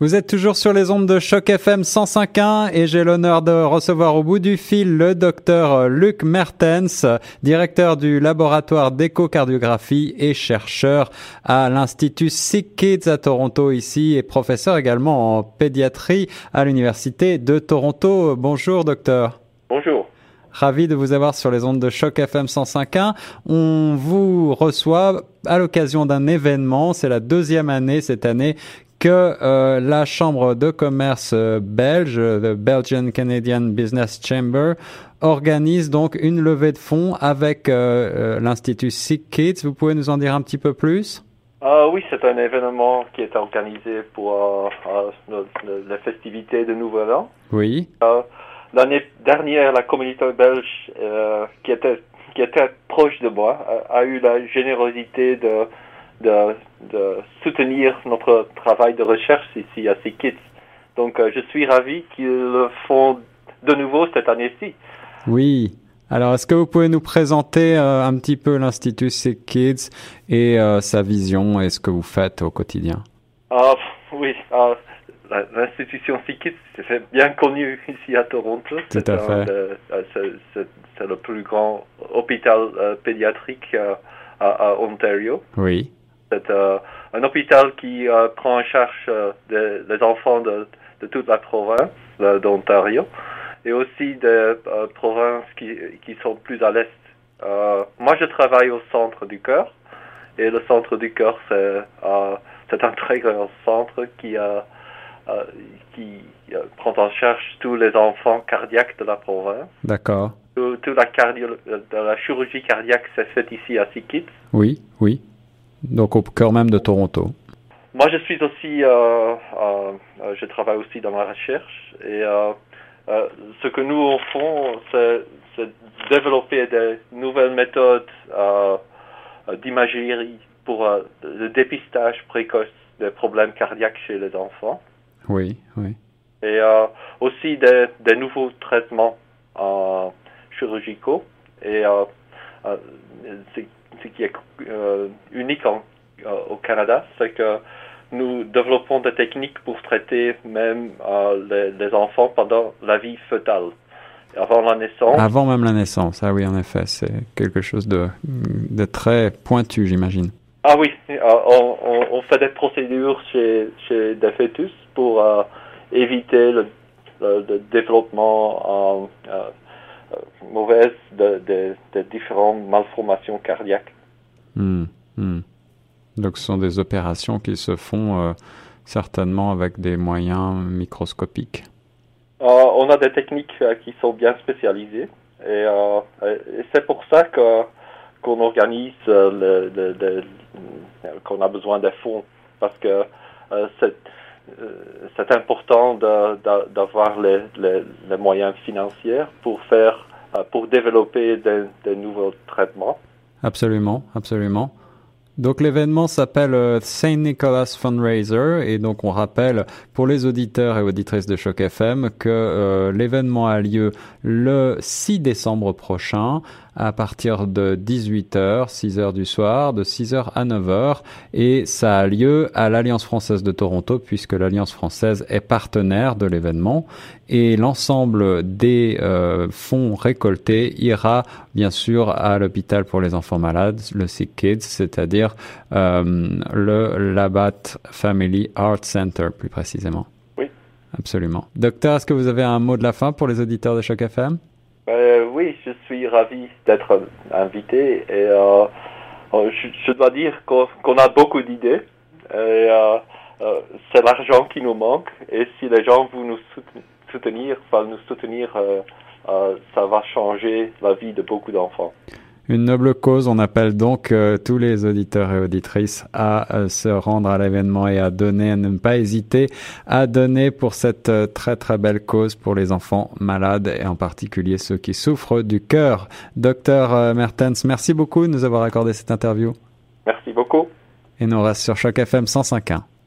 Vous êtes toujours sur les ondes de choc FM 105.1 et j'ai l'honneur de recevoir au bout du fil le docteur Luc Mertens, directeur du laboratoire d'échocardiographie et chercheur à l'Institut Sick Kids à Toronto ici et professeur également en pédiatrie à l'Université de Toronto. Bonjour docteur. Bonjour. Ravi de vous avoir sur les ondes de choc FM 105.1. On vous reçoit à l'occasion d'un événement. C'est la deuxième année cette année que euh, la Chambre de commerce euh, belge, the Belgian Canadian Business Chamber, organise donc une levée de fonds avec euh, l'Institut Sick Kids. Vous pouvez nous en dire un petit peu plus? Oui, c'est un événement qui est organisé pour la festivité de Nouvel An. Oui. L'année dernière, la communauté belge qui était qui était proche de moi a eu la générosité de de, de, soutenir notre travail de recherche ici à Kids. Donc, euh, je suis ravi qu'ils le font de nouveau cette année-ci. Oui. Alors, est-ce que vous pouvez nous présenter euh, un petit peu l'Institut Sick Kids et euh, sa vision et ce que vous faites au quotidien? Ah, Oui, ah, l'institution Sick Kids, c'est bien connu ici à Toronto. Tout à fait. C'est le plus grand hôpital pédiatrique à, Ontario. Oui. C'est euh, un hôpital qui euh, prend en charge euh, les enfants de, de, toute la province d'Ontario et aussi des provinces qui, qui, sont plus à l'est. moi, je travaille au centre du cœur et le centre du cœur, c'est c'est un très grand centre qui, qui prend en charge tous les enfants cardiaques de la province. D'accord. Toute la, la chirurgie cardiaque s'est faite ici à Sikit. Oui, oui. Donc au cœur même de Toronto. Moi, je suis aussi, euh, euh, euh je travaille aussi dans la recherche et euh, ce que nous faisons, c'est développer des nouvelles méthodes d'imagerie pour le dépistage précoce des problèmes cardiaques chez les enfants. Oui, oui. Et aussi des, des, nouveaux traitements chirurgicaux et ce qui est euh, unique euh, au Canada, c'est que nous développons des techniques pour traiter même euh, les, enfants pendant la vie fœtale. Avant la naissance. Avant même la naissance, ah oui, en effet, c'est quelque chose de, de très pointu, j'imagine. Ah oui, on, fait des procédures chez, chez des fœtus pour éviter le, développement mauvaise de, de, différentes malformations cardiaques. Hmm, hmm. Donc ce sont des opérations qui se font euh, certainement avec des moyens microscopiques. Euh, on a des techniques euh, qui sont bien spécialisées et, c'est pour ça que qu'on organise le, qu'on a besoin des fonds parce que c'est c'est important d'avoir les, moyens financiers pour faire pour développer des nouveaux traitements Absolument, absolument. Donc l'événement s'appelle euh, Saint Nicholas Fundraiser et donc on rappelle pour les auditeurs et auditrices de Choc FM que euh, l'événement a lieu le 6 décembre prochain à partir de 18h, 6h du soir, de 6h à 9h et ça a lieu à l'Alliance française de Toronto puisque l'Alliance française est partenaire de l'événement et l'ensemble des euh, fonds récoltés ira bien sûr à l'hôpital pour les enfants malades, le Sick Kids, c'est-à-dire euh, le Labatt Family Art Center plus précisément. Oui. Absolument. Docteur, est-ce que vous avez un mot de la fin pour les auditeurs de Choc FM euh, Oui, je suis ravi d'être invité et euh, euh, je, dois dire qu'on a beaucoup d'idées. c'est l'argent qui nous manque et si les gens vous nous soutenir, nous soutenir, ça va changer la vie de beaucoup d'enfants. Une noble cause. On appelle donc euh, tous les auditeurs et auditrices à euh, se rendre à l'événement et à donner, à ne pas hésiter à donner pour cette euh, très très belle cause pour les enfants malades et en particulier ceux qui souffrent du cœur. Docteur Mertens, merci beaucoup de nous avoir accordé cette interview. Merci beaucoup. Et nous reste sur Choc FM 105.1.